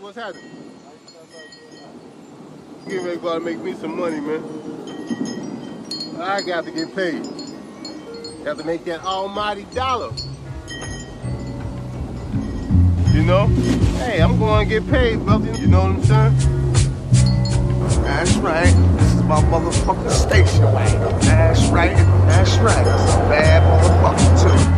what's happening? Get ready to make me some money, man. I got to get paid. Got to make that almighty dollar. You know? Hey, I'm going to get paid, brother. You know what I'm saying? That's right. This is my motherfucking station wagon. That's right. That's right. A bad motherfucker too.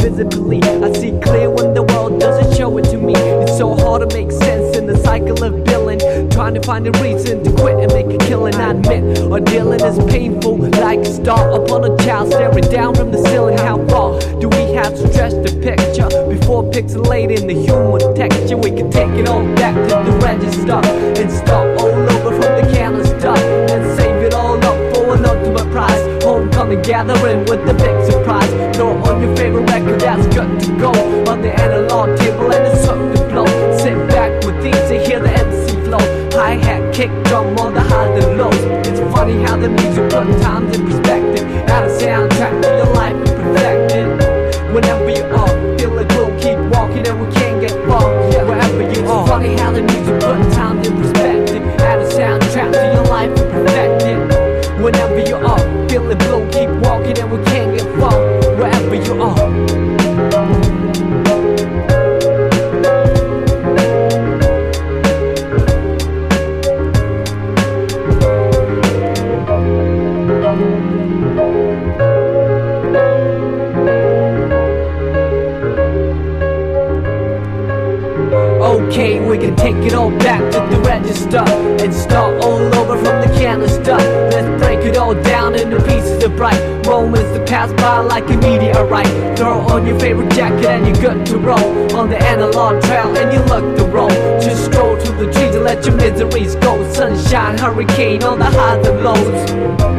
visibly. I see clear when the world doesn't show it to me. It's so hard to make sense in the cycle of billing. Trying to find a reason to quit and make a killing. I admit, or dealing is painful. Like a star upon a child staring down from the ceiling. How far do we have to stretch the picture before pixelating the human texture? We can take it all back to the register and start all over from the canister and save it all up for an ultimate prize. Homecoming gathering with the big prize. Throw on your favorite record that's got to go on the analog table and it's something to blow. Sit back with these and hear the MC flow. Hi hat, kick drum on the highs and lows. It's funny how the music put times in perspective. Add a soundtrack to your life and perfect it. Whenever you are, feel it, we'll keep walking and we can't get far. Yeah. Wherever you are, funny how the music. We can take it all back to the register and start all over from the canister. Let's break it all down into pieces of bright moments that pass by like a meteorite. Throw on your favorite jacket and you're good to roll on the analog trail and you look the roll. Just stroll through the trees and let your miseries go. Sunshine, hurricane on the highs and lows.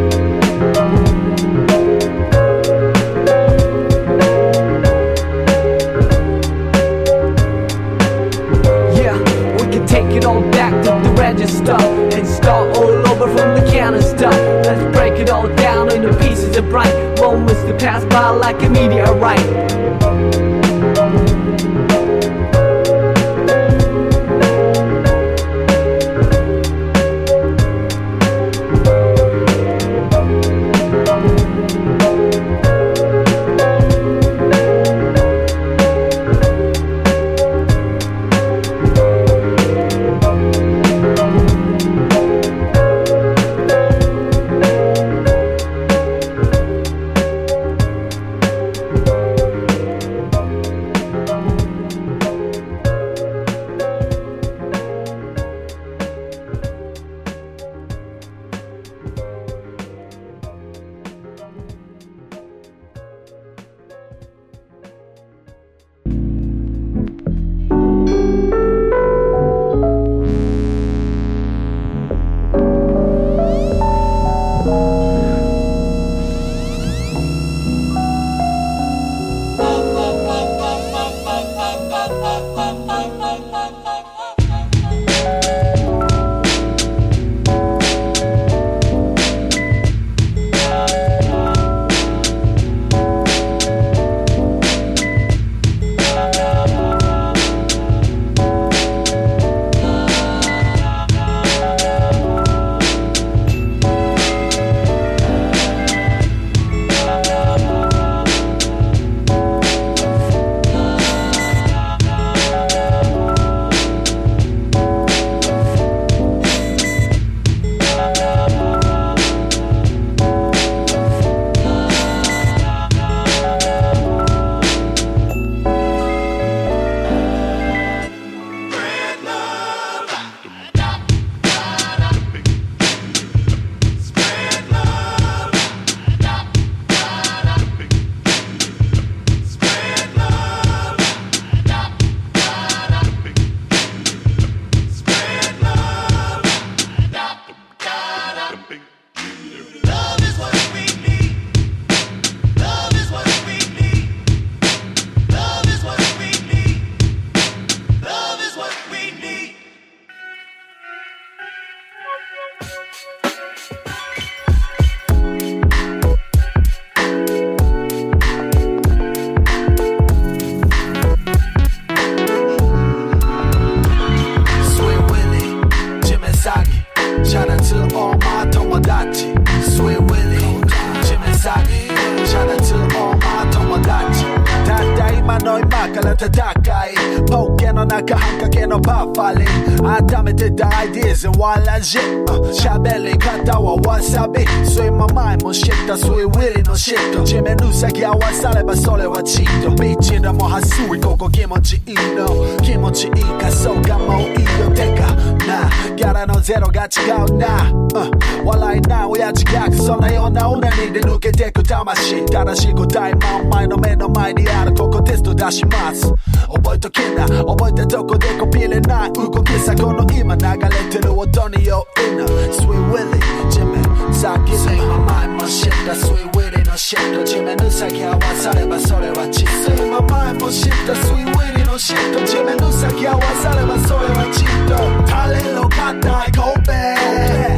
戦い。ポッケの中半掛けのパッファリン。温めてた ideas and one ラジ喋り方はわさび。スイママイも知った。スイウィリのシット地面の先合わさればそれはチート。ビーチでもはすい。ここ気持ちいいの。気持ちいいかそうかもういいよ。てかな。ギャラのゼロが違うな、うん、笑いな親父ギャグそんなような俺にで抜けてく魂。正しい答えもお前の目の前にあるここテスト出します。覚えときな。覚えたとこでコピーれない。動きさこの今流れてる音に酔いな。Sweet Willie 地面さっきの前も知った Sweet Willie のシット地面ウサギ合わさればそれはチット今前も知った Sweet Willie のシット地面ウサギ合わさればそれはチットタレの硬いコペ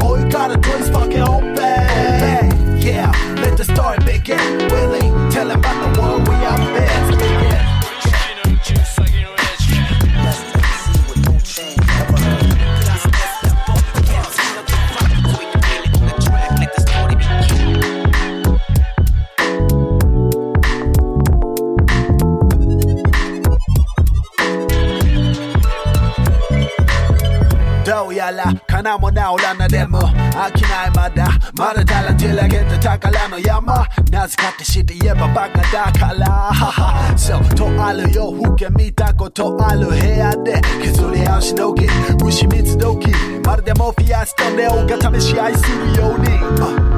Oh you gotta twist fucking open Yeah ら金も直らなでも飽きないまだ。まだだらんじらげた宝の山。なぜかって知って言えばバカだから。そうとある夜更け見たことある部屋で。削り合うしのぎ虫蜜時まるでモフィアスとネオが試し合いするように、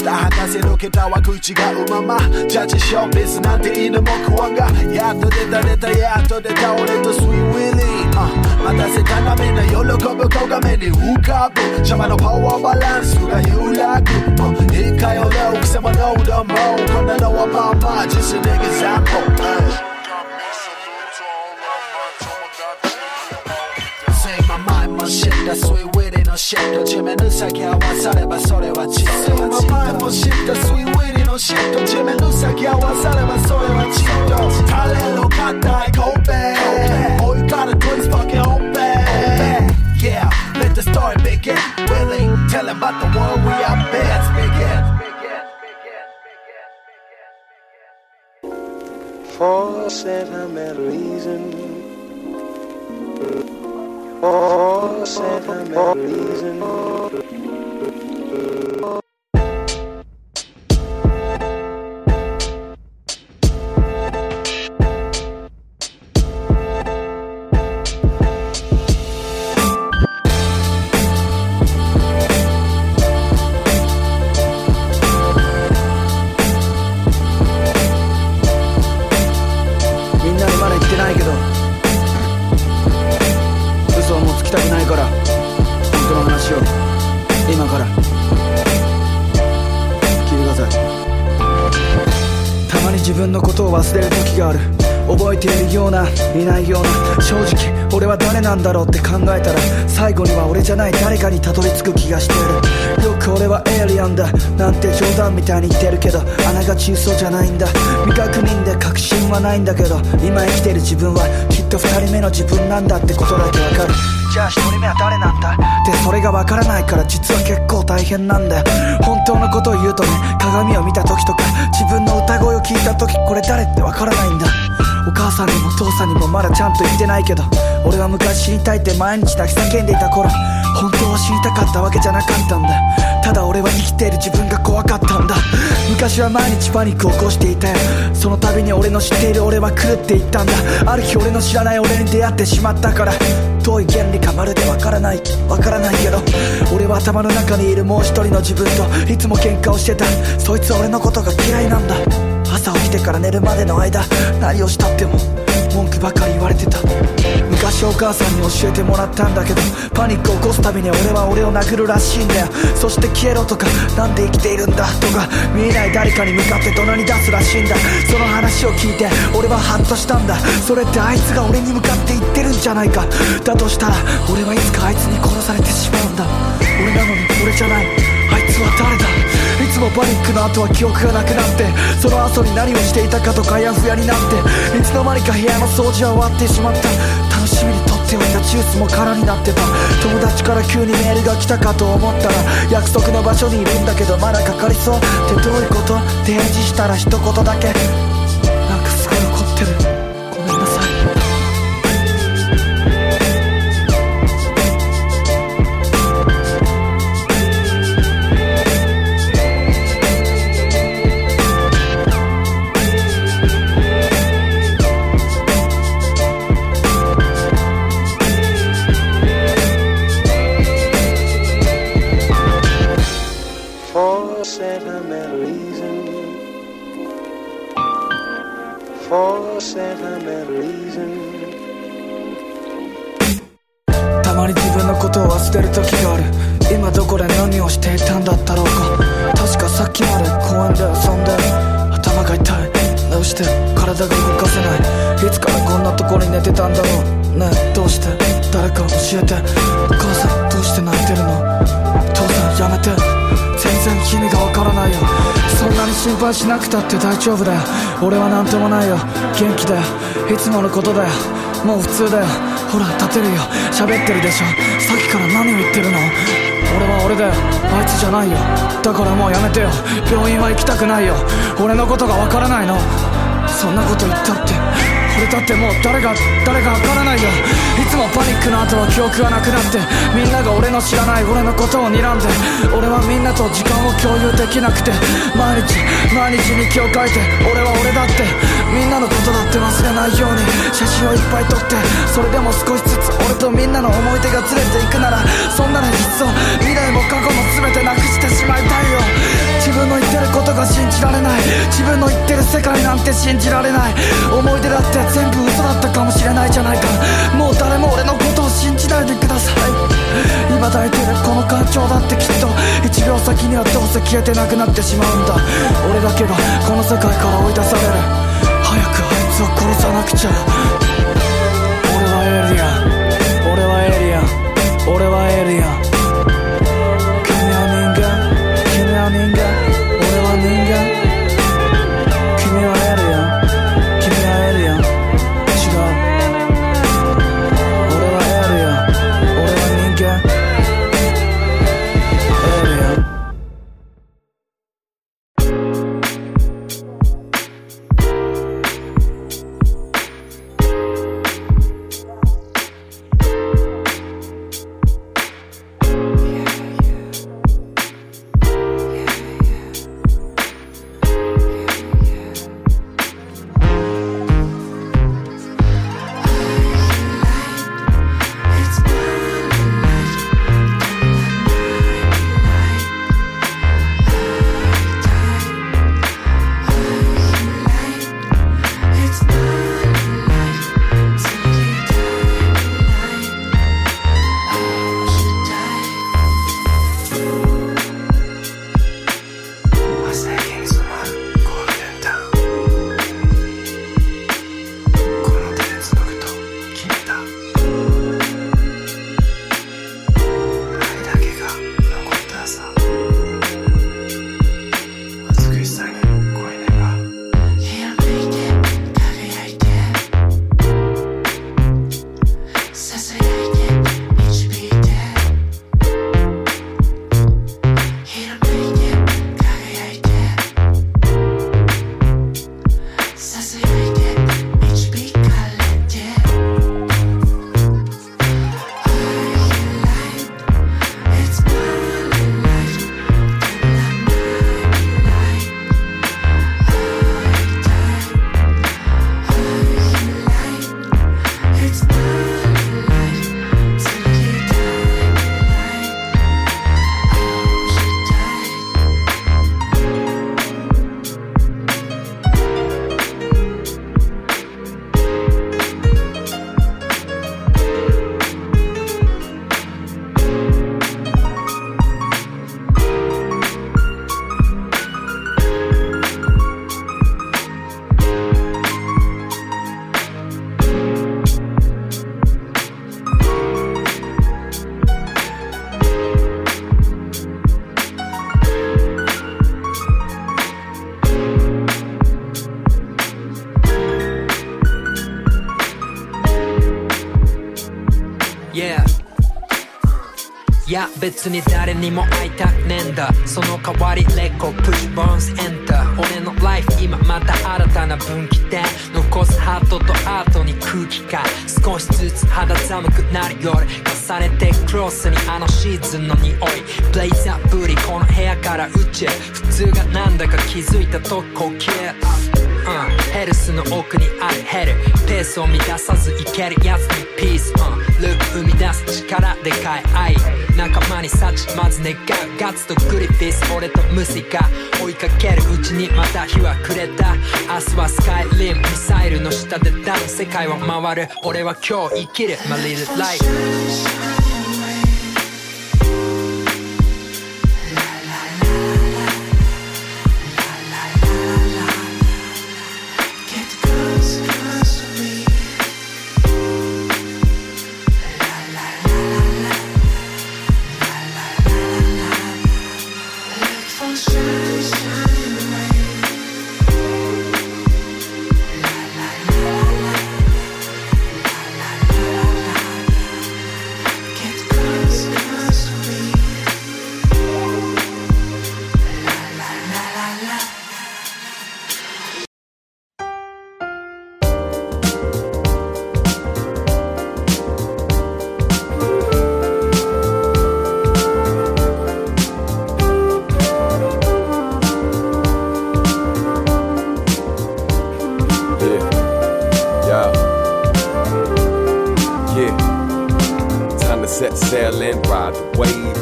uh 下駄博士の桁は食い違うままジャッジショービスなんて犬も食わんがやっと出た出たやっと出た俺とスイーウィリー、uh、待たせたなみんな喜ぶ顔が目に浮かぶ邪魔のパワーバランスが揺らぐ、uh、いいかよな奥様のうどんもこんなのはまあまあ just an example、uh も知った Sweet Willy のシット地面の先合わさればそれはチット Say my mind も知った Sweet Willy のシット地面の先合わさればそれはチットタレの硬いコンペ Oh you gotta twist fucking open Yeah let the story begin Willy tell him about the world we are in Let's begin For sentimental reason. Oh, For sentimental reason.「みたいに言ってるけどあながち嘘じゃないんだ。未確認で確信はないんだけど今生きてる自分はきっと二人目の自分なんだってことだけわかる。じゃあ一人目は誰なんだ？ってそれがわからないから実は結構大変なんだよ。本当のことを言うとね鏡を見た時とか自分の歌声を聞いた時これ誰ってわからないんだ。お母さんにも父さんにもまだちゃんと言ってないけど俺は昔知りたいって毎日泣き叫んでいた頃本当は知りたかったわけじゃなかったんだ。ただ俺は生きている自分が怖かったんだ。昔は毎日パニックを起こしていたよ。その度に俺の知っている俺は狂っていったんだ。ある日俺の知らない俺に出会ってしまったからどうい原理かまるでわからないわからないけど俺は頭の中にいるもう一人の自分といつも喧嘩をしてた。そいつは俺のことが嫌いなんだ。朝起きてから寝るまでの間何をしたっても文句ばかり言われてた。昔お母さんに教えてもらったんだけどパニックを起こすたびに俺は俺を殴るらしいんだよ。そして消えろとかなんで生きているんだとか見えない誰かに向かって怒鳴り出すらしいんだ。その話を聞いて俺はハッとしたんだ。それってあいつが俺に向かって言ってるんじゃないか。だとしたら俺はいつかあいつに殺されてしまうんだ。俺なのに俺じゃない。あいつは誰だ？もパニックの後は記憶がなくなってその後に何をしていたかとかやふやになっていつの間にか部屋の掃除は終わってしまった。楽しみにとっておいたジュースも空になってた。友達から急にメールが来たかと思ったら約束の場所にいるんだけどまだかかりそう。ってどういうこと提示したら一言だけ。こんなところに寝てたんだろう。ねえどうして？誰か教えて。お母さんどうして泣いてるの？父さんやめて。全然意味がわからないよ。そんなに心配しなくたって大丈夫だよ。俺は何ともないよ。元気だよ。いつものことだよ。もう普通だよ。ほら立てるよ。喋ってるでしょ。さっきから何を言ってるの？俺は俺だよ。あいつじゃないよ。だからもうやめてよ。病院は行きたくないよ。俺のことがわからないの。そんなこと言ったって。俺だってもう誰が誰かわからないよ。いつもパニックの後は記憶がなくなってみんなが俺の知らない俺のことを睨んで俺はみんなと時間を共有できなくて毎日毎日日記を書いて俺は俺だってみんなのことだって忘れないように写真をいっぱい撮ってそれでも少しずつ俺とみんなの思い出がずれていくならそんなのいっそ未来も過去も全てなくしてしまいたいよ。自分の言ってることが信じられない。自分の言ってる世界なんて信じられない。思い出だって全部嘘だったかもしれないじゃないか。もう誰も俺のことを信じないでください。今抱いてるこの感情だってきっと。1秒先にはどうせ消えてなくなってしまうんだ。俺だけがこの世界から追い出される。早くあいつを殺さなくちゃ。俺はエイリアン。俺はエイリアン。俺はエイリアン。別に誰にも会いたくねえんだ。その代わりレコプッシュボンスエンター俺のライフ今また新たな分岐点。残すハートとアートに空気感少しずつ肌寒くなる夜。重ねてクロスにあのシーズンの匂い。ブレイザーブリこの部屋から宇宙普通がなんだか気づいたと呼吸うん、ヘルスの奥にあるヘル。ペースを乱さずいける。やつにピース、うん、ループ生み出す力でかい愛。仲間に幸まず願う。ガッツとグリフィス俺とムシカ追いかけるうちにまた日は暮れた。明日はスカイリムミサイルの下でダウン世界は回る。俺は今日生きる。My little life set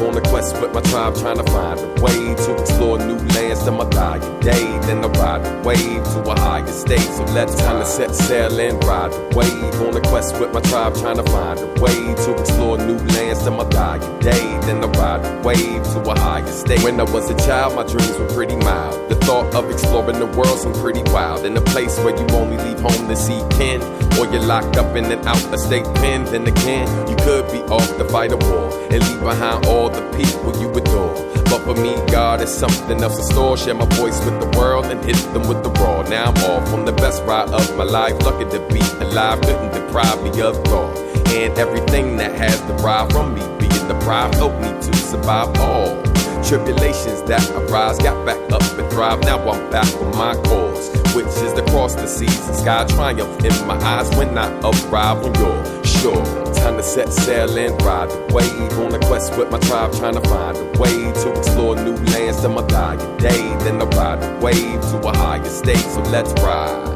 on a quest with my tribe, trying to find a way to explore new lands till my dying day. Then I ride the wave to a higher state. So let's time to set sail and ride the wave on a quest with my tribe, trying to find a way to explore new lands till my dying day. Then I ride the wave to a higher state. When I was a child, my dreams were pretty mild. The thought of exploring the world seemed pretty wild. In a place where you only leave home to see kin, or you're locked up in an out of state pen. Then again, you could be off to fight a war and leave behind all the people you adore. But for me, God is something else in store. Share my voice with the world and hit them with the raw. Now I'm off on the best ride of my life. Lucky to be alive, couldn't deprive me of thought. And everything that has derived from me being deprived helped me to survive all tribulations that arise. Got back up and thrive. Now I'm back on my cause, which is to cross the seas and sky. Triumph in my eyes when I arrive on your shore. Time to set sail and ride the wave on a quest with my tribe, trying to find a way to explore new lands till my dying day. Then I ride the wave to a higher state. So let's ride.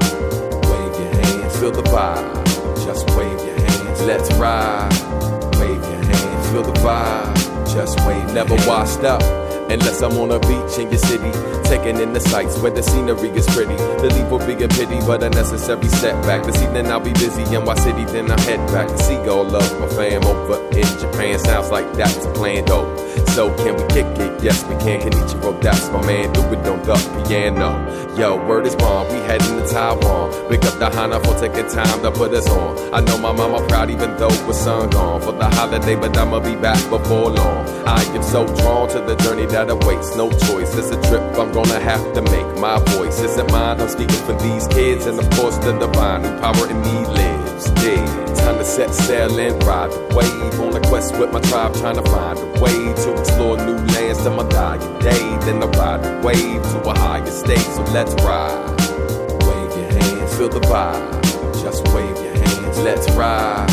Wave your hands, feel the vibe. Just wave your hands. Let's ride. Wave your hands, feel the vibe. Just wave. Never washed up. Unless I'm on a beach in your city, taking in the sights where the scenery is pretty. The leave will be a pity, but a necessary setback. This evening I'll be busy in my city, then I head back to see all of my fam over in Japan. Sounds like that's a plan, though. So can we kick it? Yes, we can. Kenichiro, that's my man. Do it on the piano. Yo, word is born. We heading to Taiwan. Big up the Hana for taking time to put us on. I know my mama proud, even though we're sun gone for the holiday, but I'ma be back before long. I am so drawn to the journey that awaits. No choice. It's a trip I'm gonna have to make. My voice isn't mine. I'm speaking for these kids, and of course the divine who power in me lives. Yeah, time to set sail and ride the wave on a quest with my tribe, trying to find a way to explore new lands till my dying day. Then I ride the wave to a higher state. So let's ride. Wave your hands, feel the vibe. Just wave your hands. Let's ride.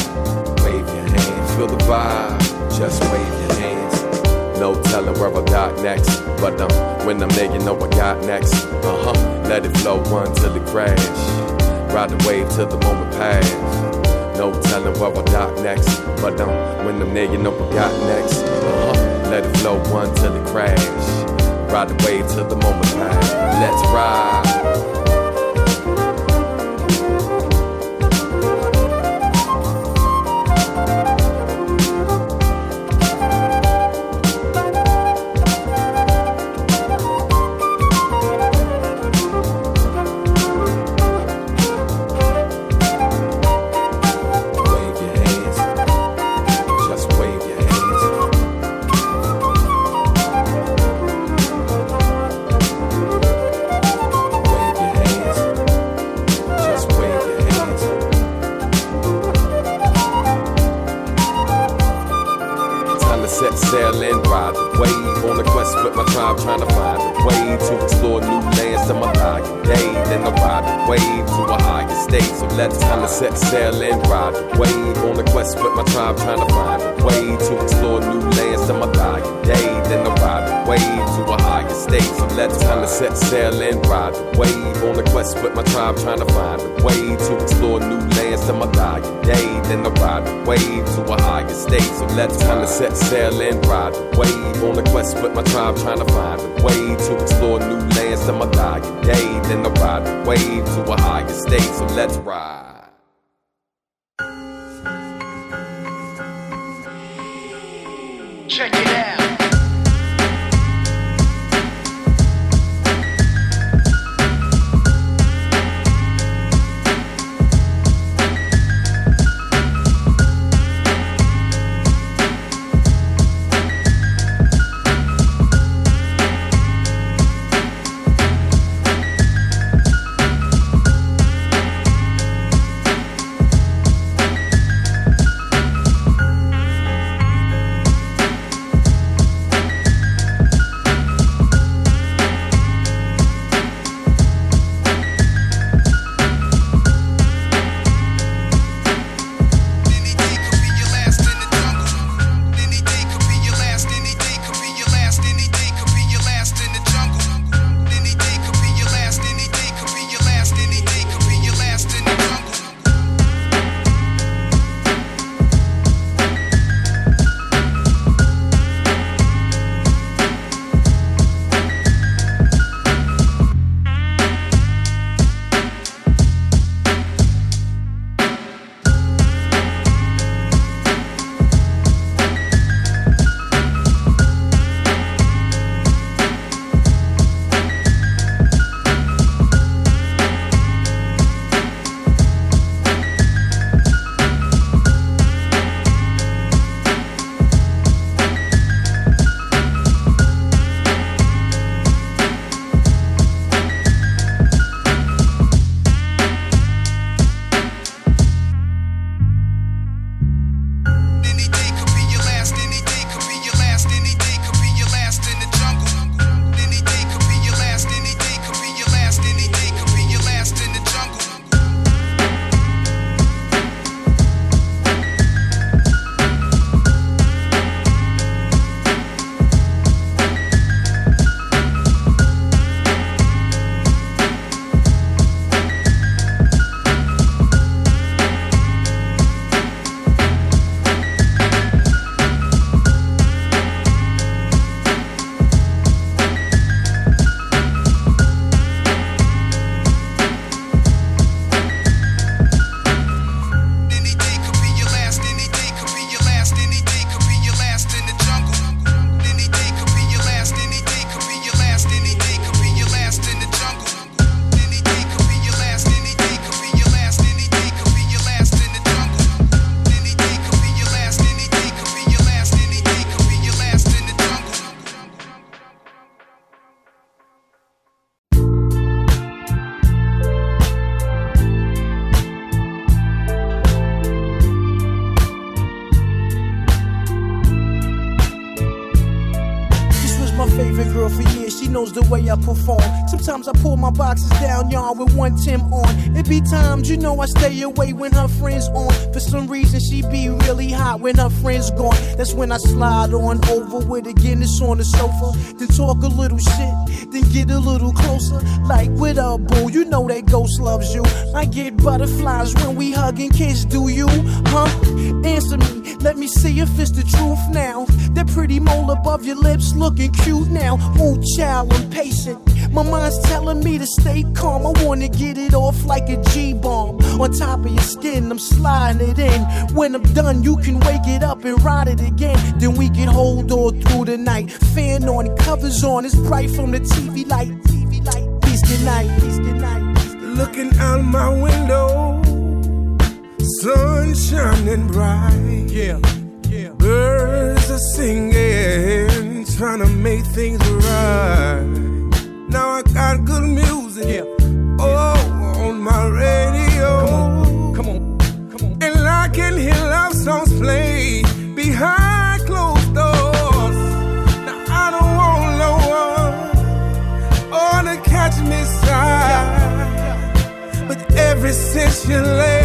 Wave your hands, feel the vibe. Just wave your hands. No telling where I got next. But um, when I'm there, you know I got next. Uh huh. Let it flow one till it crash. Ride the wave till the moment pass. No telling where I got next. But um, when I'm there, you know I got next. Uh huh. Let it flow one till it crash. Ride the wave till the moment pass. Let's ride. To explore new lands till my dying day. Then I ride the wave to a higher state. So let's time to set sail and ride the wave on a quest with my tribe, trying to find a way to explore new lands till my dying day. Set sail and ride the wave on a quest with my tribe, trying to find a way to explore new lands till my dying day. Then I ride the wave to a higher state. So let's time to set sail and ride the wave on a quest with my tribe, trying to find a way to explore new lands till my dying day. Then I ride the wave to a higher state. So let's ride. Check it out. Girl for years, she knows the way I perform. Sometimes I pull my boxes down, y'all, with one Tim on. It be times, you know, I stay away when her friends on. For some reason, she be really hot when her friends gone. That's when I slide on over with a Guinness on the sofa. Then talk a little shit, then get a little closer. Like, with a boo, you know that ghost loves you. I get butterflies when we hug and kiss, do you? Huh? Answer me, let me see if it's the truth now. That pretty mole above your lips looking cute now. Ooh, child, I'm patient. My mind's telling me to stay calm. I wanna get it off like a G bomb. On top of your skin, I'm sliding it in. When I'm done, you can wake it up and ride it again. Then we can hold on through the night. Fan on, covers on, it's bright from the TV light. TV light. Peace, good night. Peace, good night. Looking out my window, sun shining bright. Yeah, yeah. Birds are singing, trying to make things right. Now I got good music. Yeah. Oh, on my radio. Come on, come on. And I can hear love songs play behind closed doors. Now I don't want no one or to catch me side. But ever since you left,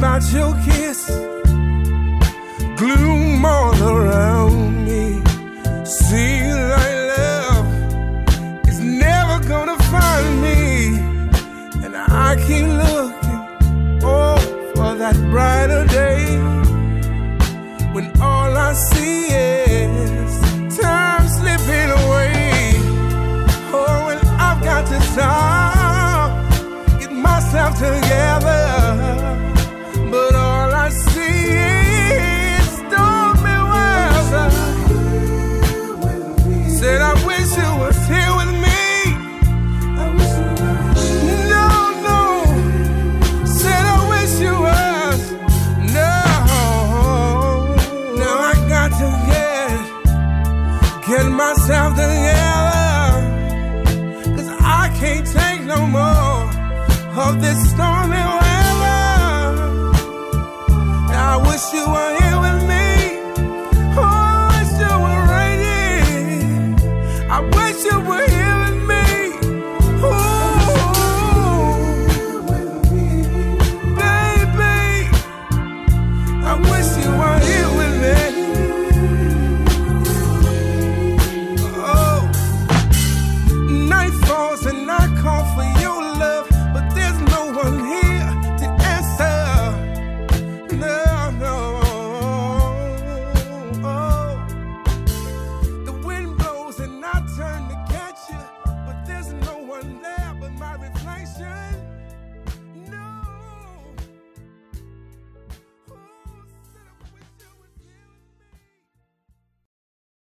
about your